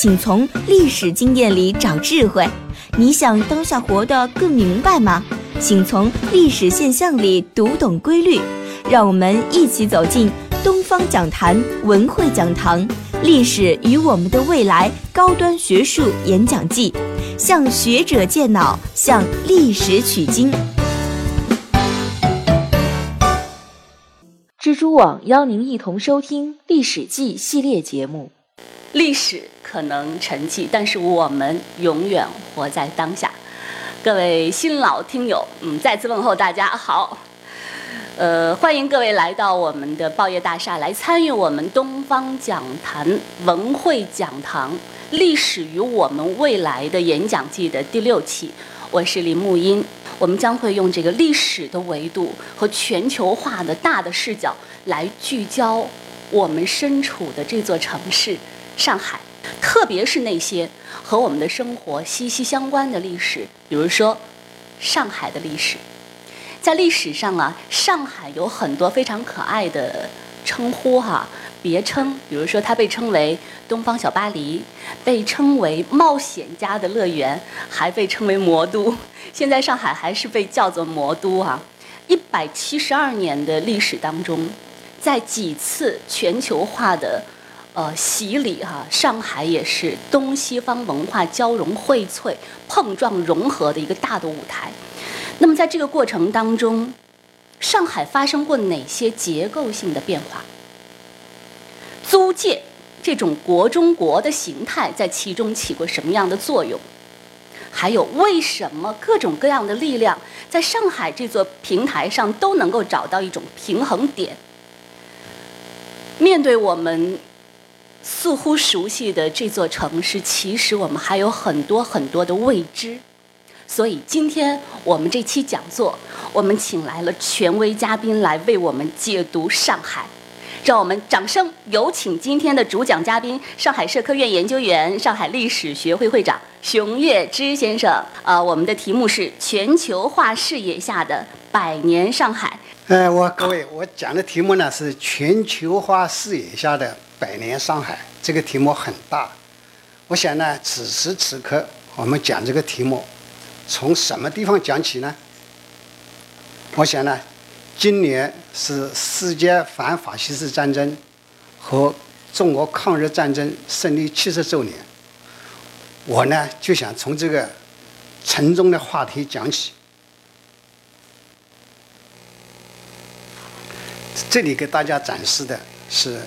请从历史经验里找智慧。你想当下活得更明白吗？请从历史现象里读懂规律。让我们一起走进东方讲坛文汇讲堂《历史与我们的未来》高端学术演讲季，向学者借脑，向历史取经。蜘蛛网邀您一同收听《历史记》系列节目。历史可能沉寂，但是我们永远活在当下。各位新老听友，嗯，再次问候大家好。呃，欢迎各位来到我们的报业大厦，来参与我们东方讲坛文汇讲堂《历史与我们未来》的演讲季的第六期。我是林木英。我们将会用这个历史的维度和全球化的大的视角来聚焦我们身处的这座城市——上海，特别是那些和我们的生活息息相关的历史，比如说上海的历史。在历史上啊，上海有很多非常可爱的称呼哈。别称，比如说它被称为“东方小巴黎”，被称为“冒险家的乐园”，还被称为“魔都”。现在上海还是被叫做“魔都”啊！一百七十二年的历史当中，在几次全球化的呃洗礼哈，上海也是东西方文化交融荟萃、碰撞融合的一个大的舞台。那么在这个过程当中，上海发生过哪些结构性的变化？租界这种国中国的形态在其中起过什么样的作用？还有为什么各种各样的力量在上海这座平台上都能够找到一种平衡点？面对我们似乎熟悉的这座城市，其实我们还有很多很多的未知。所以今天我们这期讲座，我们请来了权威嘉宾来为我们解读上海。让我们掌声有请今天的主讲嘉宾，上海社科院研究员、上海历史学会会长熊月之先生。呃，我们的题目是全球化视野下的百年上海。呃，我各位，我讲的题目呢是全球化视野下的百年上海。这个题目很大，我想呢，此时此刻我们讲这个题目，从什么地方讲起呢？我想呢。今年是世界反法西斯战争和中国抗日战争胜利七十周年，我呢就想从这个沉重的话题讲起。这里给大家展示的是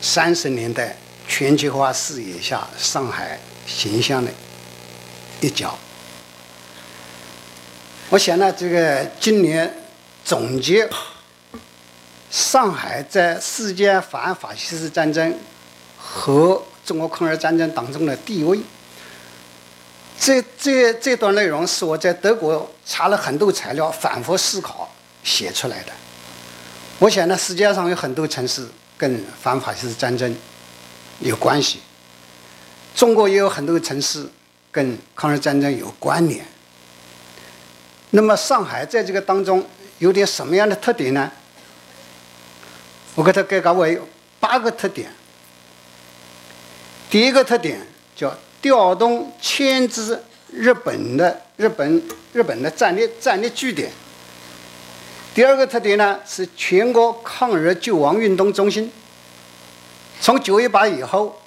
三十年代全球化视野下上海形象的一角。我想呢，这个今年。总结上海在世界反法西斯战争和中国抗日战争当中的地位。这这这段内容是我在德国查了很多材料，反复思考写出来的。我想呢，世界上有很多城市跟反法西斯战争有关系，中国也有很多城市跟抗日战争有关联。那么上海在这个当中。有点什么样的特点呢？我给它概括为八个特点。第一个特点叫调动牵制日本的日本日本的战略战略据点。第二个特点呢是全国抗日救亡运动中心。从九一八以后，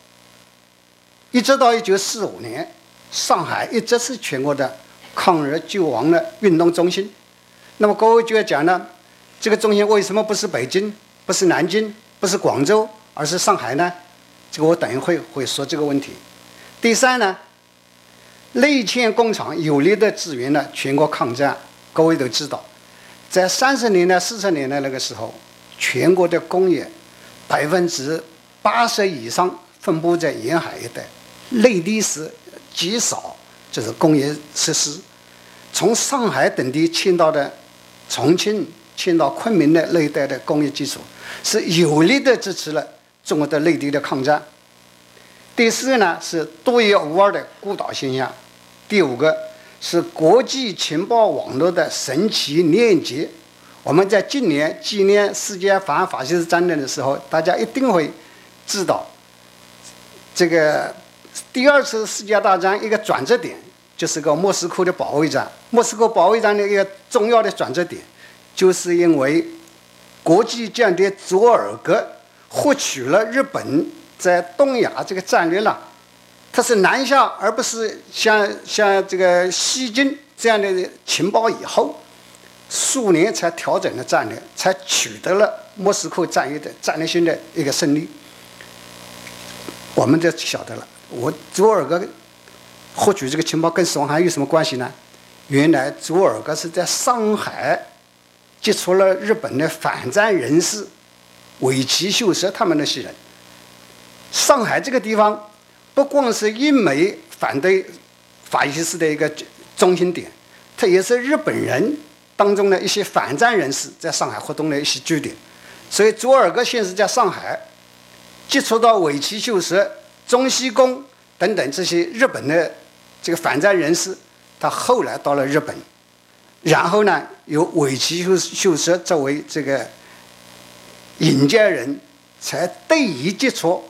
一直到一九四五年，上海一直是全国的抗日救亡的运动中心。那么各位就要讲呢，这个中心为什么不是北京，不是南京，不是广州，而是上海呢？这个我等一会会说这个问题。第三呢，内嵌工厂有力的支援了全国抗战。各位都知道，在三十年代、四十年代那个时候，全国的工业百分之八十以上分布在沿海一带，内地是极少就是工业设施，从上海等地迁到的重庆、迁到昆明的那一带的工业基础，是有力的支持了中国的内地的抗战。第四个呢是独一无二的孤岛现象，第五个是国际情报网络的神奇链接。我们在今年纪念世界反法西斯战争的时候，大家一定会知道，这个第二次世界大战一个转折点就是个莫斯科的保卫战。莫斯科保卫战的一个重要的转折点，就是因为国际间谍佐尔格获取了日本在东亚这个战略了，他是南下而不是像像这个西进这样的情报以后。苏联才调整了战略，才取得了莫斯科战役的战略性的一个胜利。我们就晓得了，我佐尔格获取这个情报跟死亡海有什么关系呢？原来佐尔格是在上海接触了日本的反战人士尾崎秀实他们那些人。上海这个地方不光是英美反对法西斯的一个中心点，它也是日本人。当中的一些反战人士在上海活动的一些据点，所以佐尔格先是在上海接触到尾崎秀实、中西宫等等这些日本的这个反战人士，他后来到了日本，然后呢，由尾崎秀秀实作为这个引荐人，才得以接触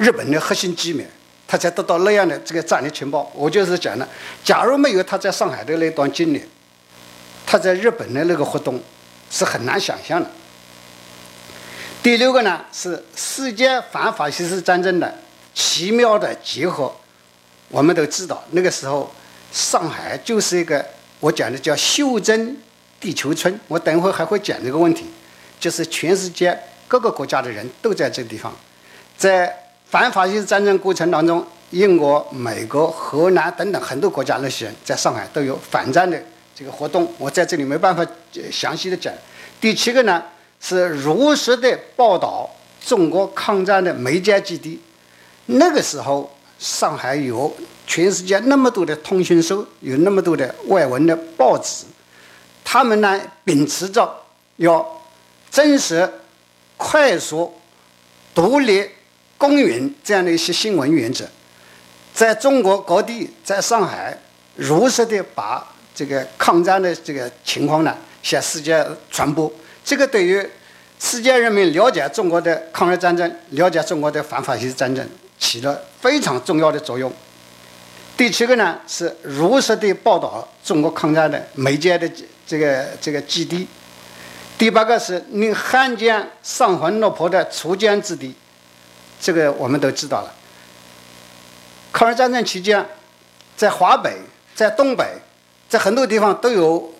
日本的核心机密，他才得到那样的这个战略情报。我就是讲呢，假如没有他在上海的那段经历。他在日本的那个活动是很难想象的。第六个呢是世界反法西斯战争的奇妙的结合。我们都知道，那个时候上海就是一个我讲的叫袖珍地球村。我等会还会讲这个问题，就是全世界各个国家的人都在这个地方。在反法西斯战争过程当中，英国、美国、荷兰等等很多国家那些人在上海都有反战的。这个活动我在这里没办法详细的讲。第七个呢是如实的报道中国抗战的媒介基地。那个时候上海有全世界那么多的通讯社，有那么多的外文的报纸，他们呢秉持着要真实、快速、独立、公允这样的一些新闻原则，在中国各地，在上海如实的把。这个抗战的这个情况呢，向世界传播，这个对于世界人民了解中国的抗日战争、了解中国的反法西斯战争，起了非常重要的作用。第七个呢，是如实的报道中国抗战的媒介的这个这个基地。第八个是令汉奸丧魂落魄的锄奸之地，这个我们都知道了。抗日战争期间，在华北，在东北。在很多地方都有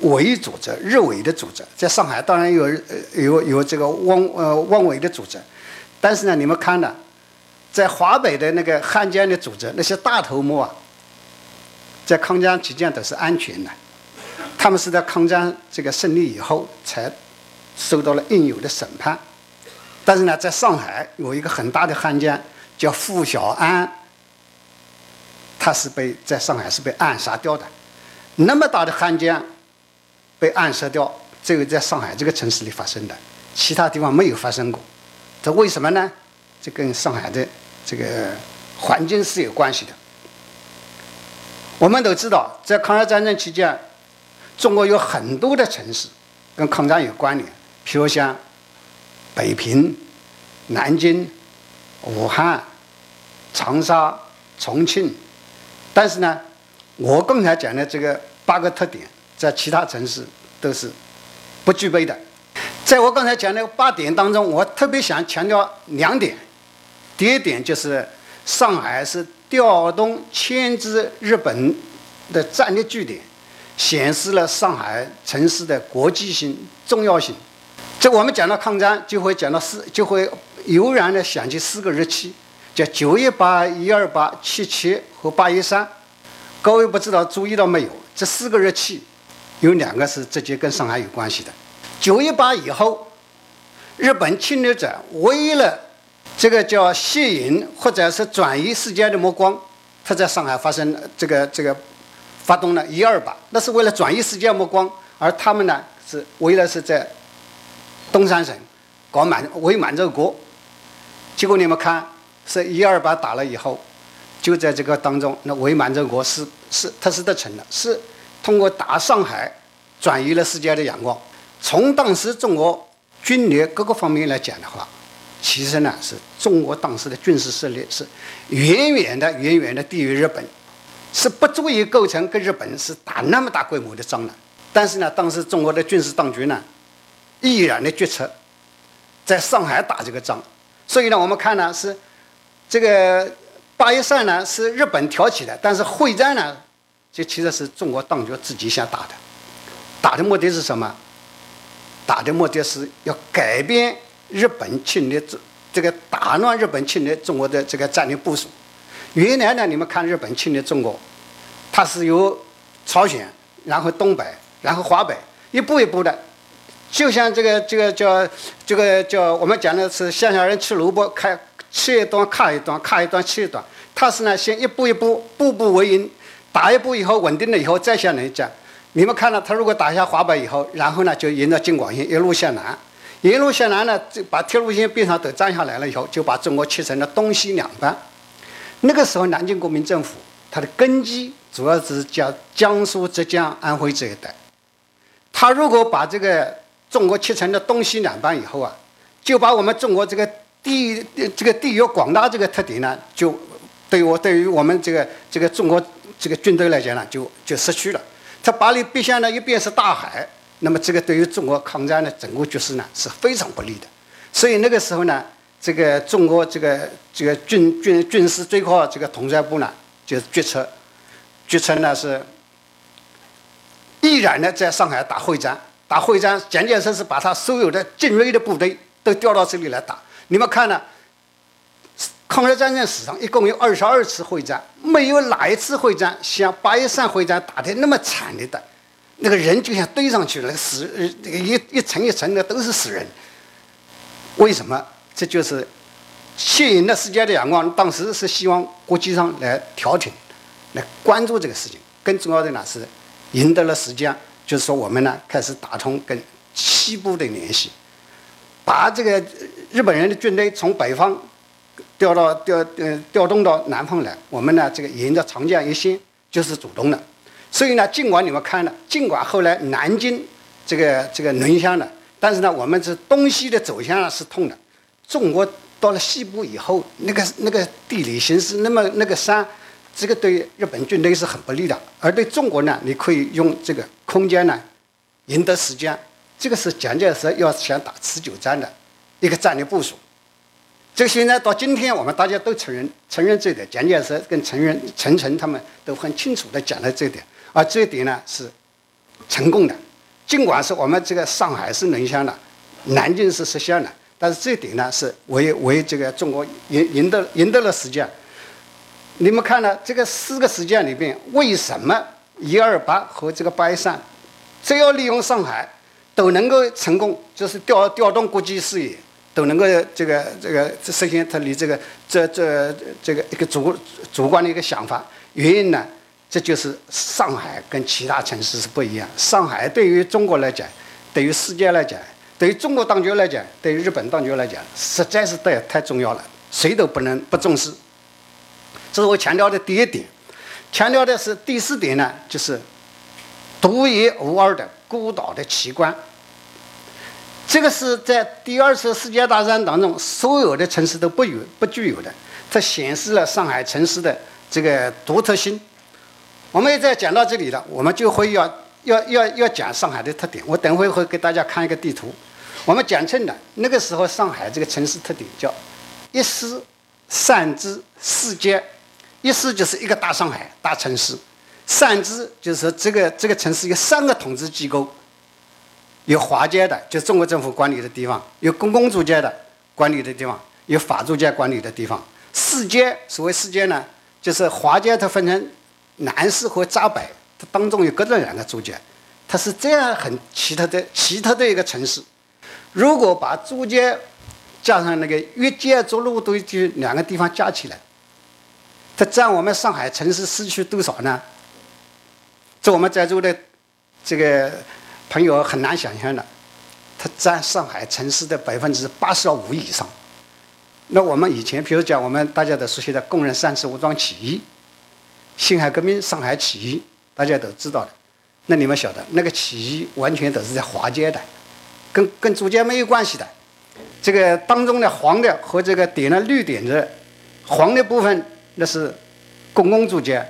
伪组织、日伪的组织，在上海当然有有有这个汪呃汪伪的组织，但是呢，你们看呢，在华北的那个汉奸的组织，那些大头目啊，在抗战期间都是安全的，他们是在抗战这个胜利以后才受到了应有的审判，但是呢，在上海有一个很大的汉奸叫傅小安。他是被在上海是被暗杀掉的，那么大的汉奸被暗杀掉，只有在上海这个城市里发生的，其他地方没有发生过，这为什么呢？这跟上海的这个环境是有关系的。我们都知道，在抗日战争期间，中国有很多的城市跟抗战有关联，譬如像北平、南京、武汉、长沙、重庆。但是呢，我刚才讲的这个八个特点，在其他城市都是不具备的。在我刚才讲的八点当中，我特别想强调两点。第一点就是上海是调动牵制日本的战略据点，显示了上海城市的国际性重要性。这我们讲到抗战，就会讲到四，就会悠然的想起四个日期。叫九一八、一二八、七七和八一三，各位不知道注意到没有？这四个日期有两个是直接跟上海有关系的。九一八以后，日本侵略者为了这个叫吸引或者是转移世界的目光，它在上海发生这个这个发动了一二八，那是为了转移世界目光，而他们呢是为了是在东三省搞满伪满洲国，结果你们看是一二八打了以后，就在这个当中，那伪满洲国是是它是得逞了，是通过打上海转移了世界的眼光。从当时中国军略各个方面来讲的话。其实呢，是中国当时的军事实力是远远的、远远的低于日本，是不足以构成跟日本是打那么大规模的仗的。但是呢，当时中国的军事当局呢，毅然的决策在上海打这个仗。所以呢，我们看呢是这个八一三呢是日本挑起的，但是会战呢，这其实是中国当局自己想打的。打的目的是什么？打的目的是要改变。日本侵略这这个打乱日本侵略中国的这个战略部署。原来呢，你们看日本侵略中国，它是由朝鲜，然后东北，然后华北，一步一步的，就像这个这个叫这个叫我们讲的是乡下人吃萝卜，开吃一段卡一段，卡一段吃一段。他是呢，先一步一步，步步为营，打一步以后稳定了以后再向南讲。你们看到他如果打下华北以后，然后呢就沿着京广线一路向南。一路向南呢，就把铁路线边上都占下来了以后，就把中国切成了东西两半。那个时候，南京国民政府它的根基主要是叫江苏、浙江、安徽这一带。他如果把这个中国切成了东西两半以后啊，就把我们中国这个地这个地域广大这个特点呢，就对我对于我们这个这个中国这个军队来讲呢，就就失去了。他把你逼向了一边是大海。那么这个对于中国抗战的整个局势呢是非常不利的，所以那个时候呢，这个中国这个这个军军军事最高这个统帅部呢就决策，决策呢是毅然的在上海打会战，打会战，蒋介石是把他所有的精锐的部队都调到这里来打。你们看呢，抗日战争史上一共有二十二次会战，没有哪一次会战像八一三会战打的那么惨烈的。那个人就像堆上去了，死呃，这个一一层一层的都是死人。为什么？这就是吸引了世界的眼光。当时是希望国际上来调停，来关注这个事情。更重要的呢是赢得了时间，就是说我们呢开始打通跟西部的联系，把这个日本人的军队从北方调到调呃调动到南方来。我们呢这个沿着长江一线就是主动的。所以呢，尽管你们看了，尽管后来南京这个这个沦陷了，但是呢，我们是东西的走向是通的。中国到了西部以后，那个那个地理形势，那么那个山，这个对日本军队是很不利的。而对中国呢，你可以用这个空间呢，赢得时间。这个是蒋介石要想打持久战的一个战略部署。这个现在到今天，我们大家都承认承认这点，蒋介石跟陈云陈诚他们都很清楚的讲了这点。而这一点呢是成功的，尽管是我们这个上海是沦陷了，南京是实现了，但是这点呢是为为这个中国赢赢得赢得了时间。你们看呢？这个四个时间里边，为什么一二八和这个八一三，只要利用上海都能够成功，就是调调动国际视野，都能够这个这个实现他的这个这这这个一个主主观的一个想法？原因呢？这就是上海跟其他城市是不一样。上海对于中国来讲，对于世界来讲，对于中国当局来讲，对于日本当局来讲，实在是太太重要了，谁都不能不重视。这是我强调的第一点。强调的是第四点呢，就是独一无二的孤岛的奇观。这个是在第二次世界大战当中所有的城市都不有不具有的，它显示了上海城市的这个独特性。我们在讲到这里了，我们就会要要要要讲上海的特点。我等会会给大家看一个地图。我们讲称的那个时候，上海这个城市特点叫一市三支四街。一市就是一个大上海大城市，三支就是说这个这个城市有三个统治机构，有华街的，就中国政府管理的地方；有公共租界的管理的地方；有法租界管理的地方。四街所谓四街呢，就是华街它分成。南市和闸北，它当中有各种两个租界，它是这样很奇特的奇特的一个城市。如果把租界加上那个越界筑路都就两个地方加起来，它占我们上海城市市区多少呢？这我们在座的这个朋友很难想象的，它占上海城市的百分之八十五以上。那我们以前，比如讲我们大家都熟悉的工人三次武装起义、辛亥革命、上海起义，大家都知道的。那你们晓得，那个起义完全都是在华街的，跟跟租界没有关系的。这个当中的黄的和这个点了绿点的黄的部分，那是公共租界，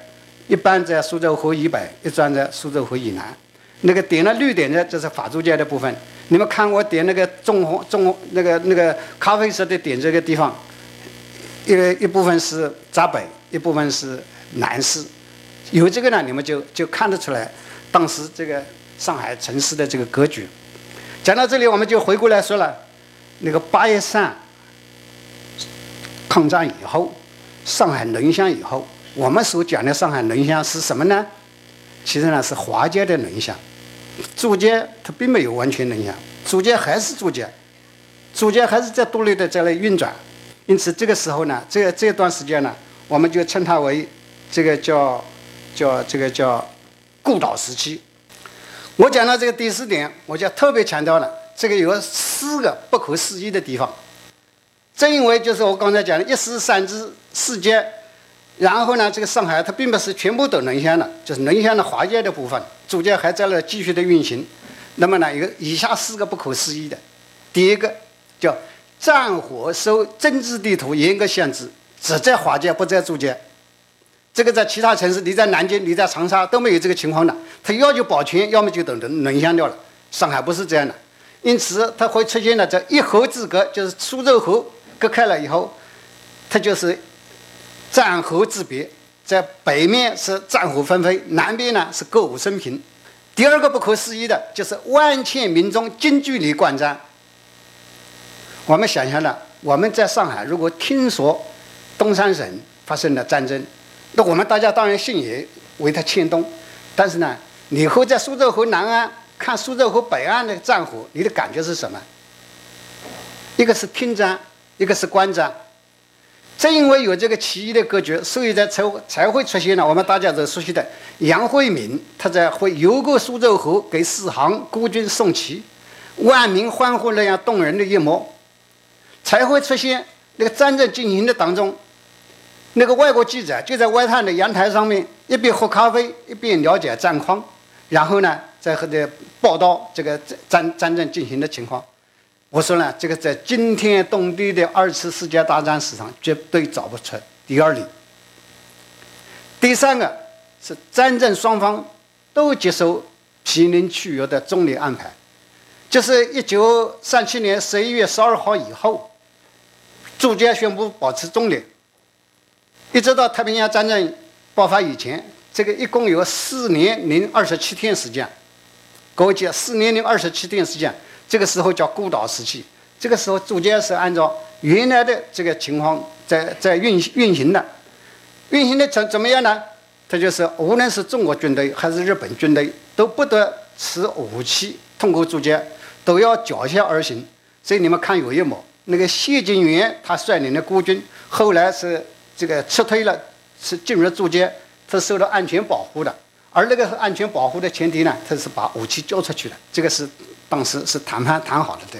一般在苏州河以北，一般在苏州河以南。那个点了绿点的，这是法租界的部分。你们看我点那个棕红棕那个那个咖啡色的点这个地方，一一部分是闸北，一部分是南市。有这个呢，你们就就看得出来，当时这个上海城市的这个格局。讲到这里，我们就回过来说了，那个八一三抗战以后，上海沦陷以后，我们所讲的上海沦陷是什么呢？其实呢是华界的沦陷。租界它并没有完全沦陷，租界还是租界，租界还是在独立的在那运转。因此这个时候呢，这这段时间呢，我们就称它为这个叫叫这个叫孤岛时期。我讲到这个第四点，我就特别强调了，这个有四个不可思议的地方。正因为就是我刚才讲的一师三制四界。然后呢，这个上海它并不是全部都沦陷了，就是沦陷了华界的部分，租界还在那继续的运行。那么呢，有以下四个不可思议的：第一个叫战火受政治地图严格限制，只在华界不在租界。这个在其他城市，你在南京、你在长沙都没有这个情况的。它要求保全，要么就等沦沦陷掉了。上海不是这样的，因此它会出现了这一河之隔，就是苏州河隔开了以后，它就是。战河之别，在北面是战火纷飞，南边呢是歌舞升平。第二个不可思议的就是万千民众近距离观战。我们想象了，我们在上海如果听说东三省发生了战争，那我们大家当然心也为他牵动。但是呢，你和在苏州河南岸看苏州河北岸的战火，你的感觉是什么？一个是听战，一个是观战。正因为有这个奇异的格局，所以才才才会出现了我们大家都熟悉的杨惠敏，他在会游过苏州河给四行孤军送旗，万民欢呼那样动人的一幕，才会出现那个战争进行的当中，那个外国记者就在外滩的阳台上面一边喝咖啡一边了解战况，然后呢再和这报道这个战战战争进行的情况。我说呢，这个在惊天动地的二次世界大战史上绝对找不出第二例。第三个是战争双方都接受毗邻区域的中立安排，就是一九三七年十一月十二号以后，逐渐宣布保持中立，一直到太平洋战争爆发以前，这个一共有四年零二十七天时间，各位记，四年零二十七天时间。这个时候叫孤岛时期，这个时候逐渐是按照原来的这个情况在在运运行的，运行的怎怎么样呢？它就是无论是中国军队还是日本军队，都不得持武器通过租界，都要脚下而行。所以你们看有一幕，那个谢晋元他率领的孤军后来是这个撤退了，是进入租界，他受到安全保护的。而那个安全保护的前提呢，他是把武器交出去了，这个是。当时是谈判谈好了的。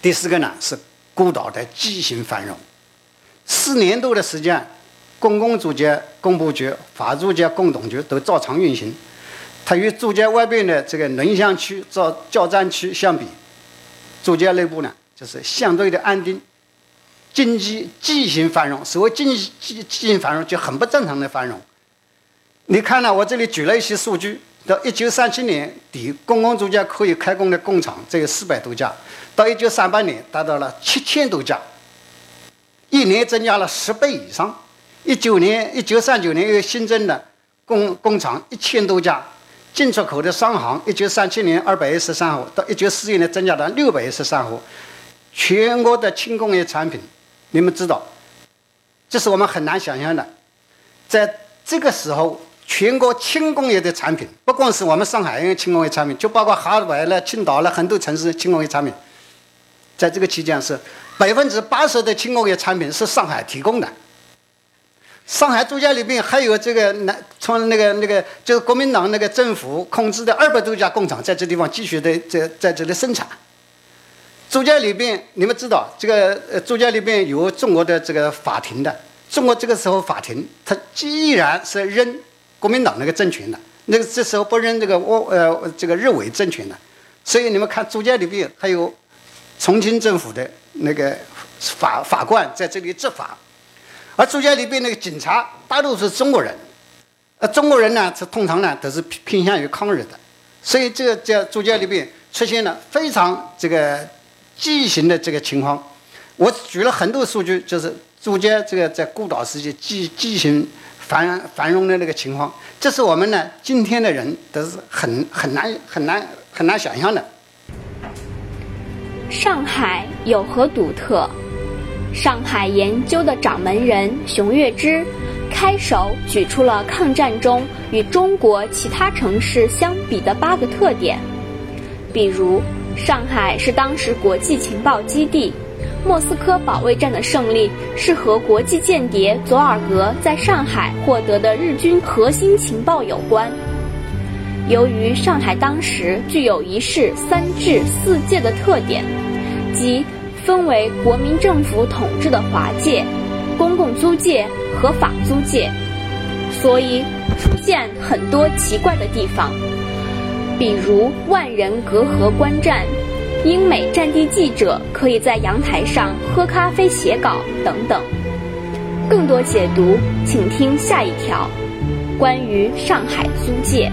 第四个呢是孤岛的畸形繁荣，四年多的时间，公共租界、工部局、法租界、工董局都照常运行。它与租界外边的这个沦陷区、造交战区相比，租界内部呢就是相对的安定，经济畸形繁荣。所谓经济畸畸形繁荣，就很不正常的繁荣。你看呢？我这里举了一些数据。到一九三七年底，公共租界可以开工的工厂只有四百多家，到一九三八年达到了七千多家，一年增加了十倍以上。一九年，一九三九年又新增了工工厂一千多家，进出口的商行，一九三七年二百一十三户，到一九四一年增加了六百一十三户。全国的轻工业产品，你们知道，这是我们很难想象的，在这个时候。全国轻工业的产品，不光是我们上海轻工业产品，就包括哈尔滨了、青岛了很多城市轻工业产品，在这个期间是百分之八十的轻工业产品是上海提供的。上海租界里面还有这个南从那个那个就是国民党那个政府控制的二百多家工厂在这地方继续的在在这里生产。租界里边你们知道这个呃租界里边有中国的这个法庭的，中国这个时候法庭它既然是认国民党那个政权的，那个这时候不认这个我呃这个日伪政权的，所以你们看租界里边还有重庆政府的那个法法官在这里执法。而租界里边那个警察大多是中国人，呃，中国人呢是通常呢都是偏偏向于抗日的，所以这个在租界里边出现了非常这个畸形的这个情况。我举了很多数据，就是租界这个在孤岛时期畸畸形繁繁荣的那个情况，这是我们呢今天的人都是很很难很难很难想象的。上海有何独特？上海研究的掌门人熊岳之，开手举出了抗战中与中国其他城市相比的八个特点，比如，上海是当时国际情报基地，莫斯科保卫战的胜利是和国际间谍佐尔格在上海获得的日军核心情报有关。由于上海当时具有一市三治四界的特点，即。分为国民政府统治的华界、公共租界和法租界，所以出现很多奇怪的地方，比如万人隔河观战，英美战地记者可以在阳台上喝咖啡写稿等等。更多解读，请听下一条，关于上海租界。